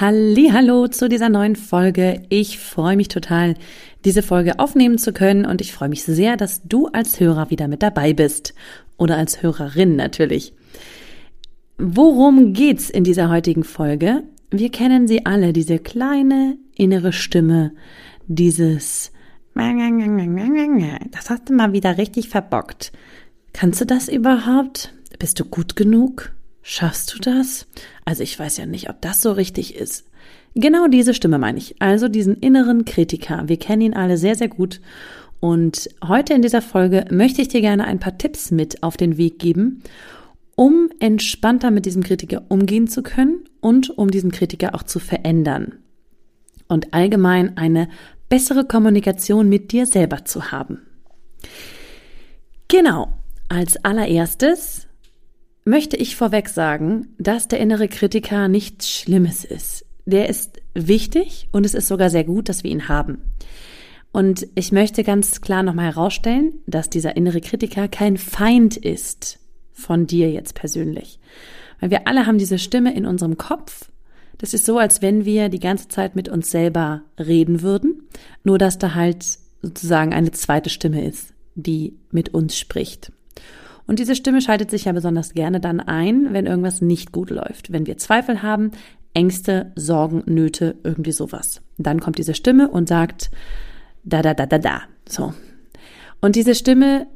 Hallo zu dieser neuen Folge. Ich freue mich total, diese Folge aufnehmen zu können und ich freue mich sehr, dass du als Hörer wieder mit dabei bist oder als Hörerin natürlich. Worum geht's in dieser heutigen Folge? Wir kennen sie alle, diese kleine innere Stimme, dieses das hast du mal wieder richtig verbockt. Kannst du das überhaupt? Bist du gut genug? Schaffst du das? Also ich weiß ja nicht, ob das so richtig ist. Genau diese Stimme meine ich, also diesen inneren Kritiker. Wir kennen ihn alle sehr, sehr gut. Und heute in dieser Folge möchte ich dir gerne ein paar Tipps mit auf den Weg geben, um entspannter mit diesem Kritiker umgehen zu können und um diesen Kritiker auch zu verändern. Und allgemein eine bessere Kommunikation mit dir selber zu haben. Genau, als allererstes möchte ich vorweg sagen, dass der innere Kritiker nichts Schlimmes ist. Der ist wichtig und es ist sogar sehr gut, dass wir ihn haben. Und ich möchte ganz klar nochmal herausstellen, dass dieser innere Kritiker kein Feind ist von dir jetzt persönlich. Weil wir alle haben diese Stimme in unserem Kopf. Das ist so, als wenn wir die ganze Zeit mit uns selber reden würden, nur dass da halt sozusagen eine zweite Stimme ist, die mit uns spricht. Und diese Stimme schaltet sich ja besonders gerne dann ein, wenn irgendwas nicht gut läuft, wenn wir Zweifel haben, Ängste, Sorgen, Nöte, irgendwie sowas. Dann kommt diese Stimme und sagt, da, da, da, da, da. So. Und diese Stimme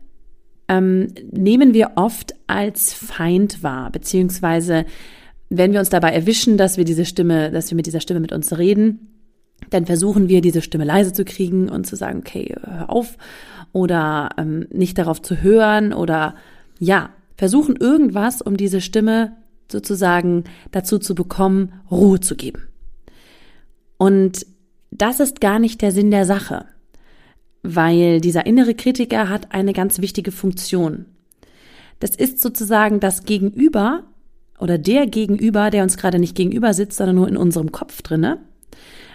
ähm, nehmen wir oft als Feind wahr, beziehungsweise wenn wir uns dabei erwischen, dass wir diese Stimme, dass wir mit dieser Stimme mit uns reden, dann versuchen wir, diese Stimme leise zu kriegen und zu sagen, okay, hör auf oder ähm, nicht darauf zu hören oder ja, versuchen irgendwas, um diese Stimme sozusagen dazu zu bekommen, Ruhe zu geben. Und das ist gar nicht der Sinn der Sache, weil dieser innere Kritiker hat eine ganz wichtige Funktion. Das ist sozusagen das Gegenüber oder der Gegenüber, der uns gerade nicht gegenüber sitzt, sondern nur in unserem Kopf drinne.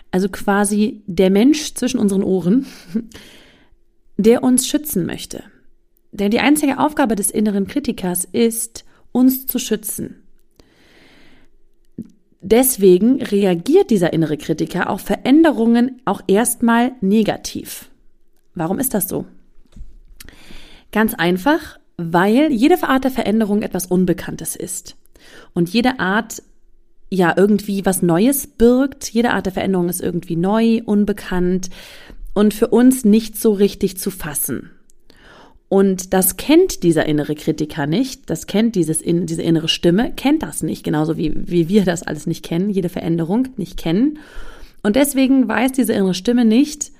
Also quasi der Mensch zwischen unseren Ohren, der uns schützen möchte, denn die einzige Aufgabe des inneren Kritikers ist, uns zu schützen. Deswegen reagiert dieser innere Kritiker auf Veränderungen auch erstmal negativ. Warum ist das so? Ganz einfach, weil jede Art der Veränderung etwas Unbekanntes ist. Und jede Art ja irgendwie was Neues birgt. Jede Art der Veränderung ist irgendwie neu, unbekannt und für uns nicht so richtig zu fassen. Und das kennt dieser innere Kritiker nicht, das kennt dieses, diese innere Stimme, kennt das nicht, genauso wie, wie wir das alles nicht kennen, jede Veränderung nicht kennen. Und deswegen weiß diese innere Stimme nicht,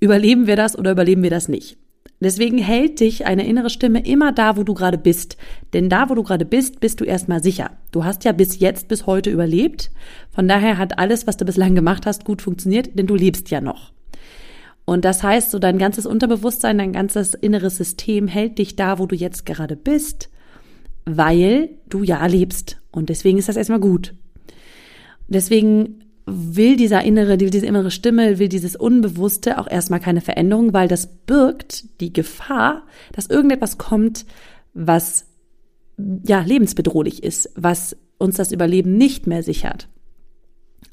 überleben wir das oder überleben wir das nicht. Deswegen hält dich eine innere Stimme immer da, wo du gerade bist. Denn da, wo du gerade bist, bist du erstmal sicher. Du hast ja bis jetzt, bis heute überlebt. Von daher hat alles, was du bislang gemacht hast, gut funktioniert, denn du lebst ja noch. Und das heißt, so dein ganzes Unterbewusstsein, dein ganzes inneres System hält dich da, wo du jetzt gerade bist, weil du ja lebst. Und deswegen ist das erstmal gut. Deswegen will dieser innere, diese innere Stimme, will dieses Unbewusste auch erstmal keine Veränderung, weil das birgt die Gefahr, dass irgendetwas kommt, was ja lebensbedrohlich ist, was uns das Überleben nicht mehr sichert.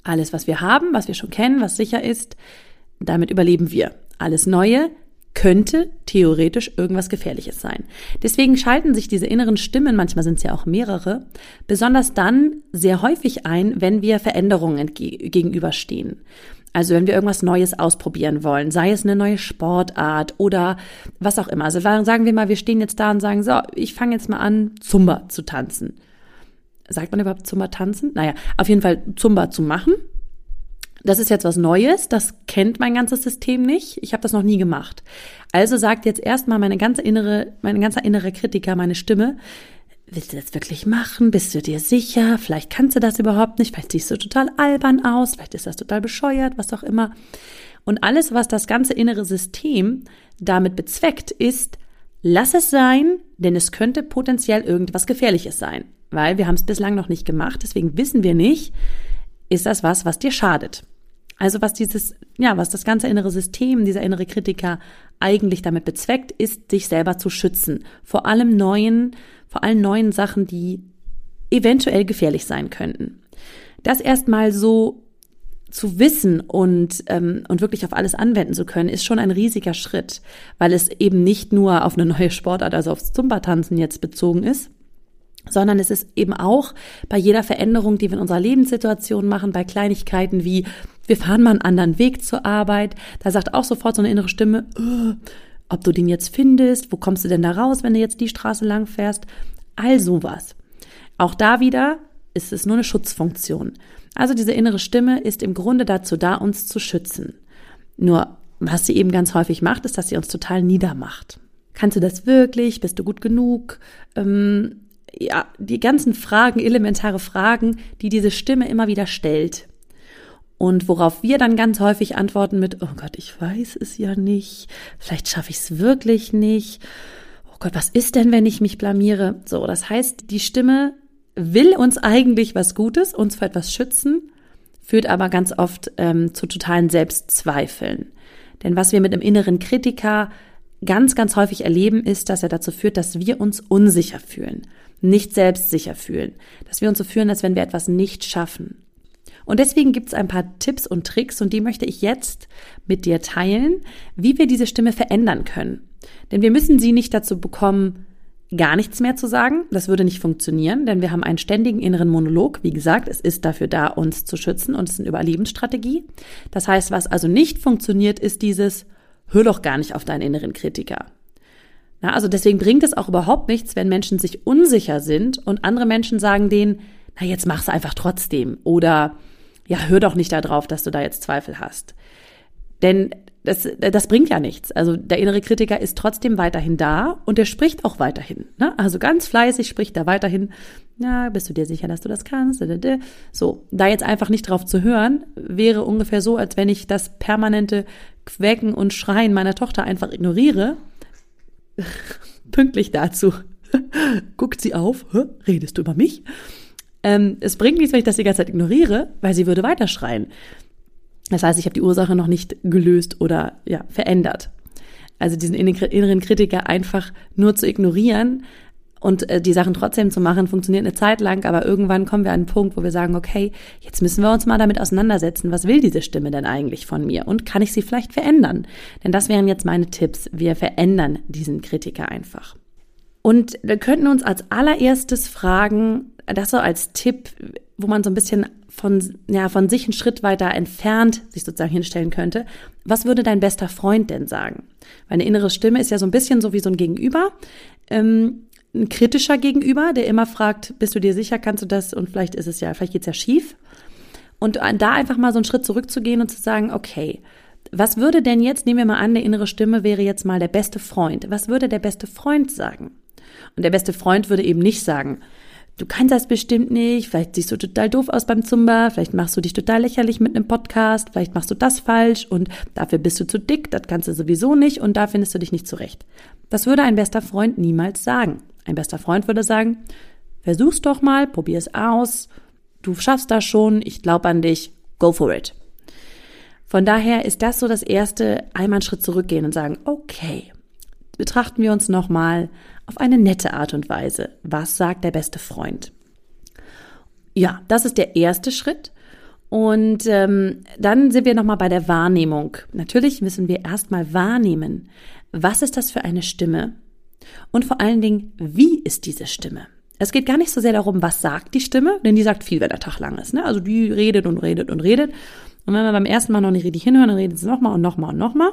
Alles, was wir haben, was wir schon kennen, was sicher ist, damit überleben wir. Alles Neue könnte theoretisch irgendwas Gefährliches sein. Deswegen schalten sich diese inneren Stimmen, manchmal sind es ja auch mehrere, besonders dann sehr häufig ein, wenn wir Veränderungen gegenüberstehen. Also wenn wir irgendwas Neues ausprobieren wollen, sei es eine neue Sportart oder was auch immer. Also sagen wir mal, wir stehen jetzt da und sagen, so, ich fange jetzt mal an, Zumba zu tanzen. Sagt man überhaupt Zumba tanzen? Naja, auf jeden Fall Zumba zu machen das ist jetzt was Neues, das kennt mein ganzes System nicht. Ich habe das noch nie gemacht. Also sagt jetzt erstmal meine ganze innere, mein ganzer innere Kritiker, meine Stimme, willst du das wirklich machen? Bist du dir sicher? Vielleicht kannst du das überhaupt nicht. Vielleicht siehst du total albern aus. Vielleicht ist das total bescheuert, was auch immer. Und alles, was das ganze innere System damit bezweckt, ist, lass es sein. denn es könnte potenziell irgendwas Gefährliches sein, weil wir haben es bislang noch nicht gemacht, deswegen wissen wir nicht, ist das was, was dir schadet. Also was dieses, ja, was das ganze innere System, dieser innere Kritiker eigentlich damit bezweckt, ist, dich selber zu schützen. Vor allem neuen, vor allen neuen Sachen, die eventuell gefährlich sein könnten. Das erstmal so zu wissen und, ähm, und wirklich auf alles anwenden zu können, ist schon ein riesiger Schritt, weil es eben nicht nur auf eine neue Sportart, also aufs Zumba-Tanzen jetzt bezogen ist, sondern es ist eben auch bei jeder Veränderung, die wir in unserer Lebenssituation machen, bei Kleinigkeiten wie wir fahren mal einen anderen Weg zur Arbeit, da sagt auch sofort so eine innere Stimme, oh, ob du den jetzt findest, wo kommst du denn da raus, wenn du jetzt die Straße lang fährst, all sowas. Auch da wieder ist es nur eine Schutzfunktion. Also diese innere Stimme ist im Grunde dazu da, uns zu schützen. Nur was sie eben ganz häufig macht, ist, dass sie uns total niedermacht. Kannst du das wirklich? Bist du gut genug? Ähm, ja, die ganzen Fragen, elementare Fragen, die diese Stimme immer wieder stellt. Und worauf wir dann ganz häufig antworten mit, oh Gott, ich weiß es ja nicht, vielleicht schaffe ich es wirklich nicht. Oh Gott, was ist denn, wenn ich mich blamiere? So, das heißt, die Stimme will uns eigentlich was Gutes, uns vor etwas schützen, führt aber ganz oft ähm, zu totalen Selbstzweifeln. Denn was wir mit einem inneren Kritiker ganz, ganz häufig erleben, ist, dass er dazu führt, dass wir uns unsicher fühlen nicht selbstsicher fühlen, dass wir uns so fühlen, als wenn wir etwas nicht schaffen. Und deswegen gibt es ein paar Tipps und Tricks und die möchte ich jetzt mit dir teilen, wie wir diese Stimme verändern können. Denn wir müssen sie nicht dazu bekommen, gar nichts mehr zu sagen. Das würde nicht funktionieren, denn wir haben einen ständigen inneren Monolog. Wie gesagt, es ist dafür da, uns zu schützen und es ist eine Überlebensstrategie. Das heißt, was also nicht funktioniert, ist dieses, hör doch gar nicht auf deinen inneren Kritiker. Na, also deswegen bringt es auch überhaupt nichts, wenn Menschen sich unsicher sind und andere Menschen sagen denen, na jetzt mach's einfach trotzdem oder ja, hör doch nicht darauf, dass du da jetzt Zweifel hast. Denn das, das bringt ja nichts. Also der innere Kritiker ist trotzdem weiterhin da und der spricht auch weiterhin. Ne? Also ganz fleißig spricht er weiterhin. Ja, bist du dir sicher, dass du das kannst? So, da jetzt einfach nicht drauf zu hören, wäre ungefähr so, als wenn ich das permanente Quäken und Schreien meiner Tochter einfach ignoriere pünktlich dazu guckt sie auf, redest du über mich? Ähm, es bringt nichts, wenn ich das die ganze Zeit ignoriere, weil sie würde weiterschreien. Das heißt, ich habe die Ursache noch nicht gelöst oder ja, verändert. Also diesen inneren Kritiker einfach nur zu ignorieren, und äh, die Sachen trotzdem zu machen, funktioniert eine Zeit lang, aber irgendwann kommen wir an einen Punkt, wo wir sagen, okay, jetzt müssen wir uns mal damit auseinandersetzen, was will diese Stimme denn eigentlich von mir und kann ich sie vielleicht verändern? Denn das wären jetzt meine Tipps. Wir verändern diesen Kritiker einfach. Und wir könnten uns als allererstes fragen, das so als Tipp, wo man so ein bisschen von, ja, von sich einen Schritt weiter entfernt sich sozusagen hinstellen könnte. Was würde dein bester Freund denn sagen? Weil eine innere Stimme ist ja so ein bisschen so wie so ein Gegenüber. Ähm, ein kritischer Gegenüber, der immer fragt, bist du dir sicher, kannst du das und vielleicht ist es ja, vielleicht geht's ja schief. Und da einfach mal so einen Schritt zurückzugehen und zu sagen, okay, was würde denn jetzt, nehmen wir mal an, der innere Stimme wäre jetzt mal der beste Freund. Was würde der beste Freund sagen? Und der beste Freund würde eben nicht sagen, du kannst das bestimmt nicht, vielleicht siehst du total doof aus beim Zumba, vielleicht machst du dich total lächerlich mit einem Podcast, vielleicht machst du das falsch und dafür bist du zu dick, das kannst du sowieso nicht und da findest du dich nicht zurecht. Das würde ein bester Freund niemals sagen. Ein bester Freund würde sagen, versuch's doch mal, probier's aus, du schaffst das schon, ich glaube an dich, go for it. Von daher ist das so das erste, einmal einen Schritt zurückgehen und sagen, okay, betrachten wir uns nochmal auf eine nette Art und Weise. Was sagt der beste Freund? Ja, das ist der erste Schritt. Und ähm, dann sind wir nochmal bei der Wahrnehmung. Natürlich müssen wir erstmal wahrnehmen, was ist das für eine Stimme? Und vor allen Dingen, wie ist diese Stimme? Es geht gar nicht so sehr darum, was sagt die Stimme, denn die sagt viel, wenn der Tag lang ist. Ne? Also die redet und redet und redet. Und wenn wir beim ersten Mal noch nicht richtig hinhören, dann redet sie nochmal und nochmal und nochmal.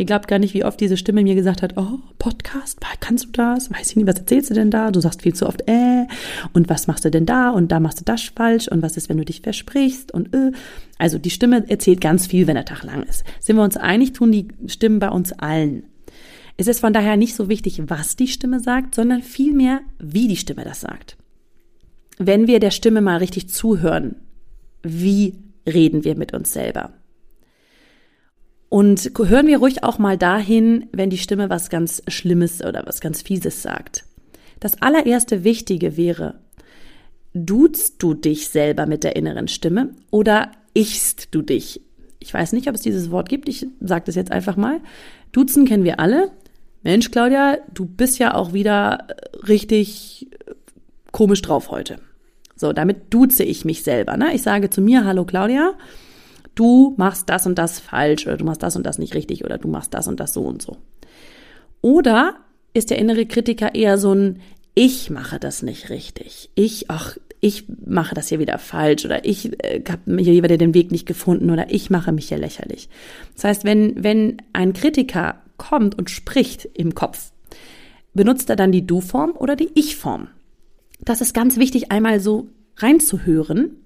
Ihr glaubt gar nicht, wie oft diese Stimme mir gesagt hat, oh, Podcast, kannst du das? Weiß ich nicht, was erzählst du denn da? Du sagst viel zu oft, äh, und was machst du denn da? Und da machst du das falsch. Und was ist, wenn du dich versprichst? Und äh. Also die Stimme erzählt ganz viel, wenn der Tag lang ist. Sind wir uns einig, tun die Stimmen bei uns allen. Es ist von daher nicht so wichtig, was die Stimme sagt, sondern vielmehr, wie die Stimme das sagt. Wenn wir der Stimme mal richtig zuhören, wie reden wir mit uns selber? Und hören wir ruhig auch mal dahin, wenn die Stimme was ganz Schlimmes oder was ganz Fieses sagt. Das allererste Wichtige wäre, duzt du dich selber mit der inneren Stimme oder ichst du dich? Ich weiß nicht, ob es dieses Wort gibt, ich sage das jetzt einfach mal. Duzen kennen wir alle. Mensch, Claudia, du bist ja auch wieder richtig komisch drauf heute. So, damit duze ich mich selber. Ne? Ich sage zu mir, hallo Claudia, du machst das und das falsch oder du machst das und das nicht richtig oder du machst das und das so und so. Oder ist der innere Kritiker eher so ein ich mache das nicht richtig. Ich, ach, ich mache das hier wieder falsch oder ich äh, habe hier wieder den Weg nicht gefunden oder ich mache mich hier lächerlich. Das heißt, wenn, wenn ein Kritiker kommt und spricht im Kopf, benutzt er dann die Du-Form oder die Ich-Form? Das ist ganz wichtig, einmal so reinzuhören.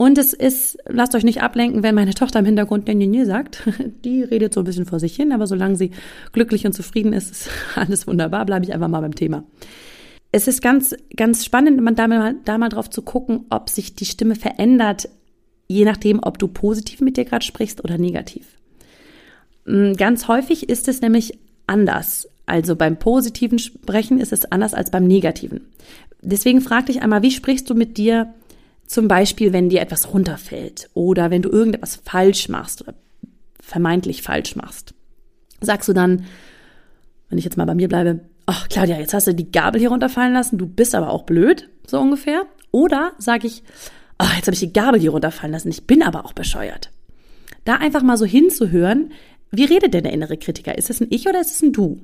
Und es ist, lasst euch nicht ablenken, wenn meine Tochter im Hintergrund Nje sagt. Die redet so ein bisschen vor sich hin, aber solange sie glücklich und zufrieden ist, ist alles wunderbar. Bleibe ich einfach mal beim Thema. Es ist ganz, ganz spannend, man da mal, da mal drauf zu gucken, ob sich die Stimme verändert, je nachdem, ob du positiv mit dir gerade sprichst oder negativ. Mm, ganz häufig ist es nämlich anders. Also beim positiven Sprechen ist es anders als beim negativen. Deswegen frag dich einmal, wie sprichst du mit dir zum Beispiel, wenn dir etwas runterfällt oder wenn du irgendetwas falsch machst oder vermeintlich falsch machst? Sagst du dann, wenn ich jetzt mal bei mir bleibe, ach Claudia, jetzt hast du die Gabel hier runterfallen lassen, du bist aber auch blöd, so ungefähr. Oder sage ich, ach, jetzt habe ich die Gabel hier runterfallen lassen, ich bin aber auch bescheuert. Da einfach mal so hinzuhören, wie redet denn der innere Kritiker? Ist es ein Ich oder ist es ein Du?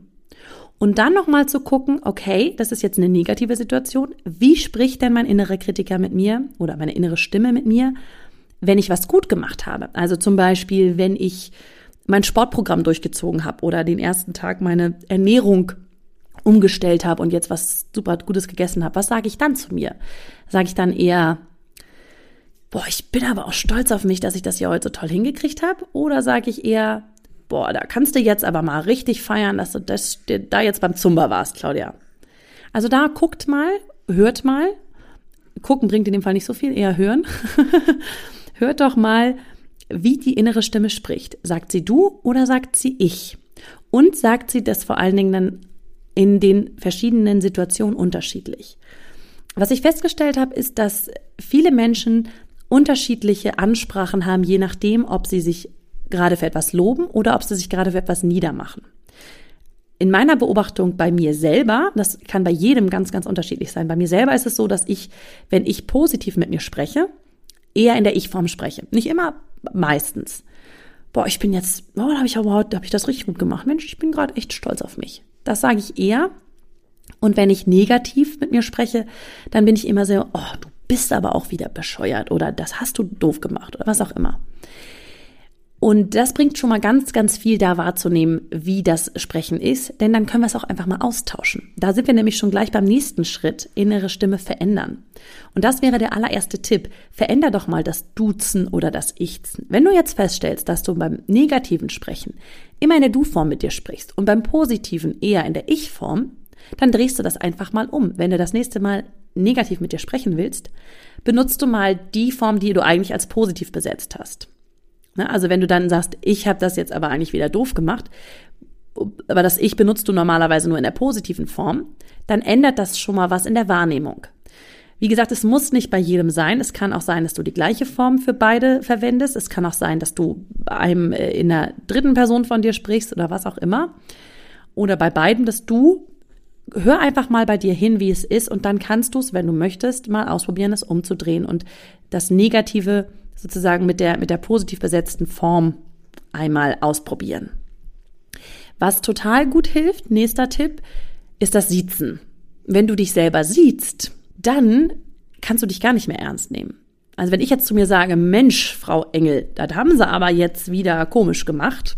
Und dann nochmal zu gucken, okay, das ist jetzt eine negative Situation. Wie spricht denn mein innerer Kritiker mit mir oder meine innere Stimme mit mir, wenn ich was gut gemacht habe? Also zum Beispiel, wenn ich mein Sportprogramm durchgezogen habe oder den ersten Tag meine Ernährung umgestellt habe und jetzt was super Gutes gegessen habe, was sage ich dann zu mir? Sage ich dann eher, boah, ich bin aber auch stolz auf mich, dass ich das ja heute so toll hingekriegt habe? Oder sage ich eher, boah, da kannst du jetzt aber mal richtig feiern, dass du das, da jetzt beim Zumba warst, Claudia. Also da guckt mal, hört mal. Gucken bringt in dem Fall nicht so viel, eher hören. hört doch mal, wie die innere Stimme spricht. Sagt sie du oder sagt sie ich? Und sagt sie das vor allen Dingen dann in den verschiedenen Situationen unterschiedlich. Was ich festgestellt habe, ist, dass viele Menschen unterschiedliche Ansprachen haben, je nachdem, ob sie sich gerade für etwas loben oder ob sie sich gerade für etwas niedermachen. In meiner Beobachtung bei mir selber, das kann bei jedem ganz, ganz unterschiedlich sein. Bei mir selber ist es so, dass ich, wenn ich positiv mit mir spreche, eher in der Ich-Form spreche. Nicht immer, meistens. Boah, ich bin jetzt, oh, da habe ich aber heute, habe ich das richtig gut gemacht. Mensch, ich bin gerade echt stolz auf mich. Das sage ich eher. Und wenn ich negativ mit mir spreche, dann bin ich immer so, oh, du bist aber auch wieder bescheuert oder das hast du doof gemacht oder was auch immer. Und das bringt schon mal ganz, ganz viel da wahrzunehmen, wie das Sprechen ist, denn dann können wir es auch einfach mal austauschen. Da sind wir nämlich schon gleich beim nächsten Schritt, innere Stimme verändern. Und das wäre der allererste Tipp. Veränder doch mal das Duzen oder das Ichzen. Wenn du jetzt feststellst, dass du beim negativen Sprechen immer in der Du-Form mit dir sprichst und beim positiven eher in der Ich-Form, dann drehst du das einfach mal um. Wenn du das nächste Mal negativ mit dir sprechen willst, benutzt du mal die Form, die du eigentlich als positiv besetzt hast. Ne? Also wenn du dann sagst, ich habe das jetzt aber eigentlich wieder doof gemacht, aber das Ich benutzt du normalerweise nur in der positiven Form, dann ändert das schon mal was in der Wahrnehmung. Wie gesagt, es muss nicht bei jedem sein. Es kann auch sein, dass du die gleiche Form für beide verwendest. Es kann auch sein, dass du einem äh, in der dritten Person von dir sprichst oder was auch immer. Oder bei beiden, dass du hör einfach mal bei dir hin, wie es ist und dann kannst du es, wenn du möchtest, mal ausprobieren, es umzudrehen und das Negative sozusagen mit der, mit der positiv besetzten Form einmal ausprobieren. Was total gut hilft, nächster Tipp, ist das Siezen. Wenn du dich selber siehst, dann kannst du dich gar nicht mehr ernst nehmen. Also wenn ich jetzt zu mir sage, Mensch, Frau Engel, das haben sie aber jetzt wieder komisch gemacht.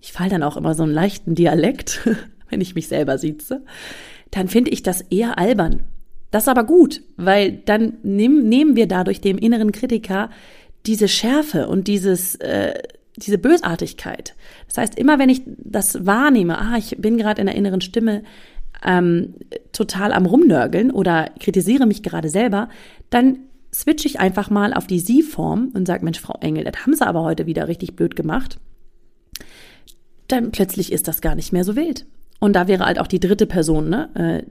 Ich fall dann auch immer so einen leichten Dialekt, wenn ich mich selber sieze. Dann finde ich das eher albern. Das ist aber gut, weil dann nehm, nehmen wir dadurch dem inneren Kritiker diese Schärfe und dieses, äh, diese Bösartigkeit. Das heißt, immer wenn ich das wahrnehme, ah, ich bin gerade in der inneren Stimme ähm, total am Rumnörgeln oder kritisiere mich gerade selber, dann switche ich einfach mal auf die Sie-Form und sage, Mensch, Frau Engel, das haben Sie aber heute wieder richtig blöd gemacht. Dann plötzlich ist das gar nicht mehr so wild. Und da wäre halt auch die dritte Person, ne? Äh,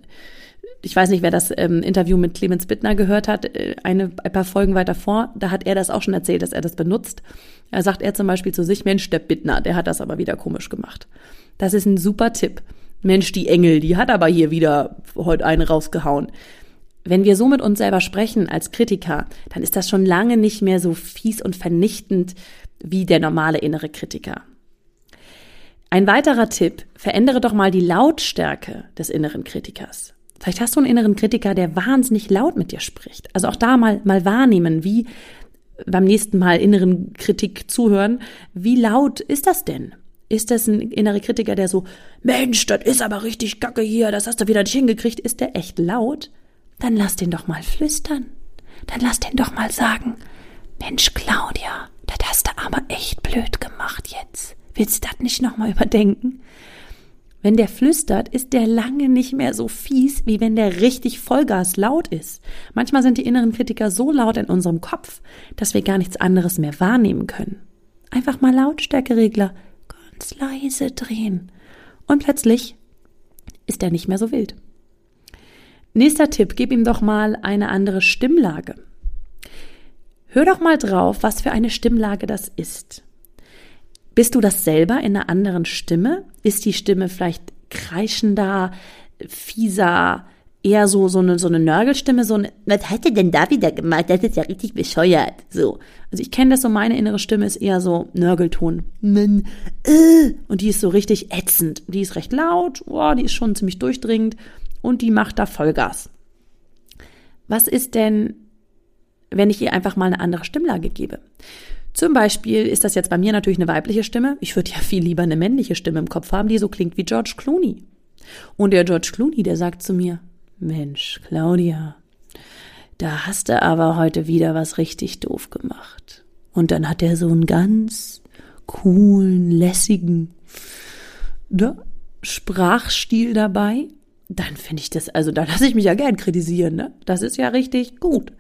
ich weiß nicht, wer das ähm, Interview mit Clemens Bittner gehört hat, äh, eine, ein paar Folgen weiter vor, da hat er das auch schon erzählt, dass er das benutzt. Er sagt er zum Beispiel zu sich, Mensch, der Bittner, der hat das aber wieder komisch gemacht. Das ist ein super Tipp. Mensch, die Engel, die hat aber hier wieder heute eine rausgehauen. Wenn wir so mit uns selber sprechen als Kritiker, dann ist das schon lange nicht mehr so fies und vernichtend wie der normale innere Kritiker. Ein weiterer Tipp, verändere doch mal die Lautstärke des inneren Kritikers. Vielleicht hast du einen inneren Kritiker, der wahnsinnig laut mit dir spricht. Also auch da mal, mal wahrnehmen, wie beim nächsten Mal inneren Kritik zuhören, wie laut ist das denn? Ist das ein innerer Kritiker, der so, Mensch, das ist aber richtig kacke hier, das hast du wieder nicht hingekriegt, ist der echt laut? Dann lass den doch mal flüstern. Dann lass den doch mal sagen, Mensch, Claudia, das hast du aber echt blöd gemacht jetzt. Willst du das nicht nochmal überdenken? Wenn der flüstert, ist der lange nicht mehr so fies, wie wenn der richtig Vollgas laut ist. Manchmal sind die inneren Kritiker so laut in unserem Kopf, dass wir gar nichts anderes mehr wahrnehmen können. Einfach mal Lautstärkeregler ganz leise drehen. Und plötzlich ist er nicht mehr so wild. Nächster Tipp, gib ihm doch mal eine andere Stimmlage. Hör doch mal drauf, was für eine Stimmlage das ist. Bist du das selber in einer anderen Stimme? Ist die Stimme vielleicht kreischender, fieser, eher so, so eine, so eine Nörgelstimme, so eine, was hat er denn da wieder gemacht? Das ist ja richtig bescheuert. So. Also ich kenne das so, meine innere Stimme ist eher so Nörgelton. Äh, und die ist so richtig ätzend. Die ist recht laut, oh, die ist schon ziemlich durchdringend und die macht da Vollgas. Was ist denn, wenn ich ihr einfach mal eine andere Stimmlage gebe? Zum Beispiel ist das jetzt bei mir natürlich eine weibliche Stimme. Ich würde ja viel lieber eine männliche Stimme im Kopf haben, die so klingt wie George Clooney. Und der George Clooney, der sagt zu mir, Mensch, Claudia, da hast du aber heute wieder was richtig doof gemacht. Und dann hat er so einen ganz coolen, lässigen ne, Sprachstil dabei dann finde ich das, also da lasse ich mich ja gern kritisieren, ne? Das ist ja richtig gut.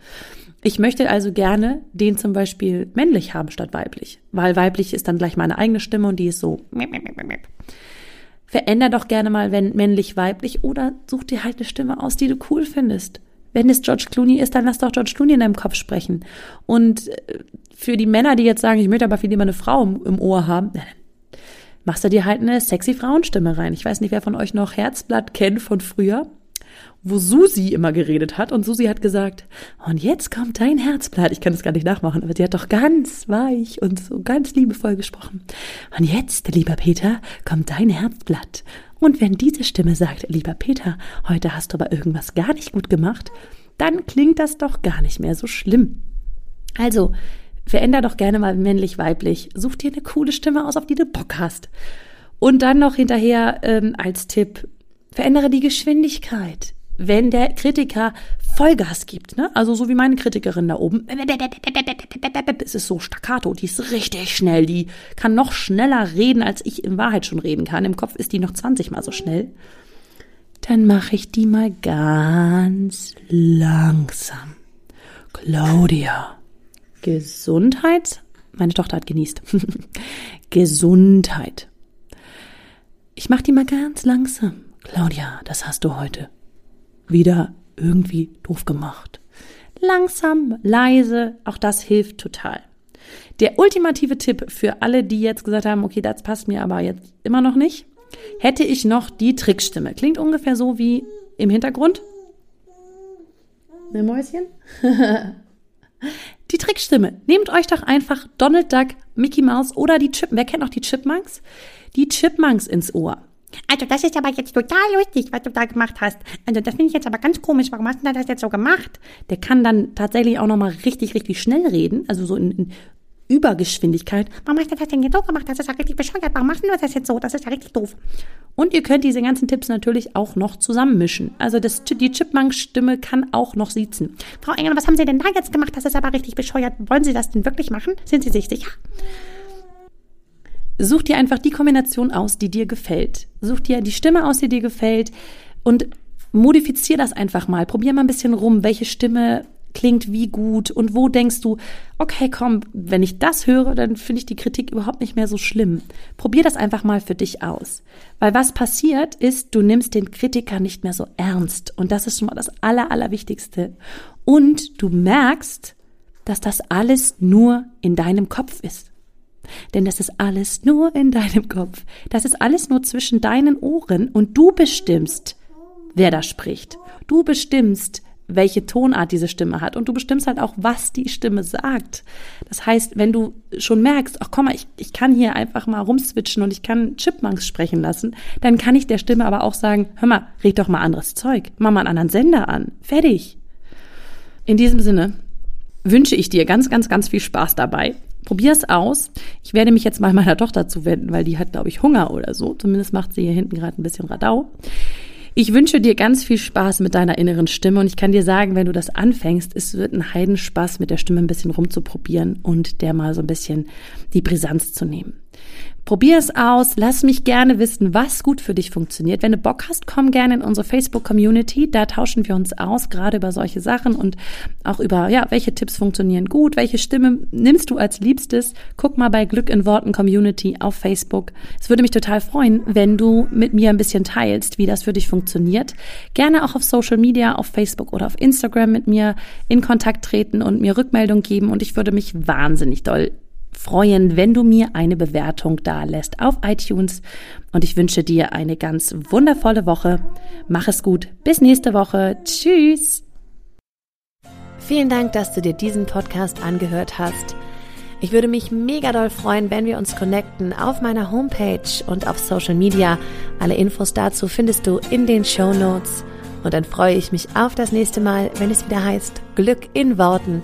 Ich möchte also gerne den zum Beispiel männlich haben statt weiblich, weil weiblich ist dann gleich meine eigene Stimme und die ist so. Veränder doch gerne mal, wenn männlich, weiblich oder such dir halt eine Stimme aus, die du cool findest. Wenn es George Clooney ist, dann lass doch George Clooney in deinem Kopf sprechen. Und äh, für die Männer, die jetzt sagen, ich möchte aber viel lieber eine Frau im, Ohr haben, machst du dir halt eine sexy Frauenstimme rein. Ich weiß nicht, wer von euch noch Herzblatt kennt von früher, wo Susi immer geredet hat und Susi hat gesagt, und jetzt kommt dein Herzblatt. Ich kann das gar nicht nachmachen, aber sie hat doch ganz weich und so ganz liebevoll gesprochen. Und jetzt, lieber Peter, kommt dein Herzblatt. Und wenn diese Stimme sagt, lieber Peter, heute hast du aber irgendwas gar nicht gut gemacht, dann klingt das doch gar nicht mehr so schlimm. Also, veränder doch gerne mal männlich-weiblich. Such dir eine coole Stimme aus, auf die du Bock hast. Und dann noch hinterher ähm, als Tipp, verändere die Geschwindigkeit. Wenn der Kritiker Vollgas gibt, ne? also so wie meine Kritikerin da oben, es ist so staccato, die ist richtig schnell, die kann noch schneller reden, als ich in Wahrheit schon reden kann. Im Kopf ist die noch 20 mal so schnell. Dann mache ich die mal ganz langsam. Claudia, Gesundheit. Meine Tochter hat genießt. Gesundheit. Ich mach die mal ganz langsam. Claudia, das hast du heute wieder irgendwie doof gemacht. Langsam, leise, auch das hilft total. Der ultimative Tipp für alle, die jetzt gesagt haben, okay, das passt mir aber jetzt immer noch nicht, hätte ich noch die Trickstimme. Klingt ungefähr so wie im Hintergrund. Ne Mäuschen? Die Trickstimme. Nehmt euch doch einfach Donald Duck, Mickey Mouse oder die Chip. Wer kennt noch die Chipmunks? Die Chipmunks ins Ohr. Also das ist aber jetzt total lustig, was du da gemacht hast. Also das finde ich jetzt aber ganz komisch. Warum hast du das jetzt so gemacht? Der kann dann tatsächlich auch nochmal richtig, richtig schnell reden. Also so in, in Übergeschwindigkeit. Warum hast du das denn jetzt so gemacht? Das ist ja richtig bescheuert. Warum machst du das jetzt so? Das ist ja richtig doof. Und ihr könnt diese ganzen Tipps natürlich auch noch zusammenmischen. Also das, die Chipmunk-Stimme kann auch noch siezen. Frau Engel, was haben Sie denn da jetzt gemacht? Das ist aber richtig bescheuert. Wollen Sie das denn wirklich machen? Sind Sie sich sicher? Such dir einfach die Kombination aus, die dir gefällt. Such dir die Stimme aus, die dir gefällt und modifizier das einfach mal. Probier mal ein bisschen rum, welche Stimme klingt wie gut und wo denkst du, okay, komm, wenn ich das höre, dann finde ich die Kritik überhaupt nicht mehr so schlimm. Probier das einfach mal für dich aus. Weil was passiert ist, du nimmst den Kritiker nicht mehr so ernst. Und das ist schon mal das Aller, Allerwichtigste. Und du merkst, dass das alles nur in deinem Kopf ist. Denn das ist alles nur in deinem Kopf. Das ist alles nur zwischen deinen Ohren und du bestimmst, wer da spricht. Du bestimmst, welche Tonart diese Stimme hat und du bestimmst halt auch, was die Stimme sagt. Das heißt, wenn du schon merkst, ach komm mal, ich, ich kann hier einfach mal rumswitchen und ich kann Chipmunks sprechen lassen, dann kann ich der Stimme aber auch sagen, hör mal, red doch mal anderes Zeug, mach mal einen anderen Sender an, fertig. In diesem Sinne wünsche ich dir ganz, ganz, ganz viel Spaß dabei. Probier es aus. Ich werde mich jetzt mal meiner Tochter zuwenden, weil die hat, glaube ich, Hunger oder so. Zumindest macht sie hier hinten gerade ein bisschen Radau. Ich wünsche dir ganz viel Spaß mit deiner inneren Stimme und ich kann dir sagen, wenn du das anfängst, es wird ein Heidenspaß, mit der Stimme ein bisschen rumzuprobieren und der mal so ein bisschen die Brisanz zu nehmen. Probier es aus, lass mich gerne wissen, was gut für dich funktioniert. Wenn du Bock hast, komm gerne in unsere Facebook-Community. Da tauschen wir uns aus, gerade über solche Sachen und auch über, ja, welche Tipps funktionieren gut, welche Stimme nimmst du als Liebstes. Guck mal bei Glück in Worten Community auf Facebook. Es würde mich total freuen, wenn du mit mir ein bisschen teilst, wie das für dich funktioniert. Gerne auch auf Social Media, auf Facebook oder auf Instagram mit mir in Kontakt treten und mir Rückmeldung geben und ich würde mich wahnsinnig doll freuen, wenn du mir eine Bewertung da lässt auf iTunes. Und ich wünsche dir eine ganz wundervolle Woche. Mach es gut. Bis nächste Woche. Tschüss. Vielen Dank, dass du dir diesen Podcast angehört hast. Ich würde mich mega doll freuen, wenn wir uns connecten auf meiner Homepage und auf Social Media. Alle Infos dazu findest du in den Show Notes. Und dann freue ich mich auf das nächste Mal, wenn es wieder heißt Glück in Worten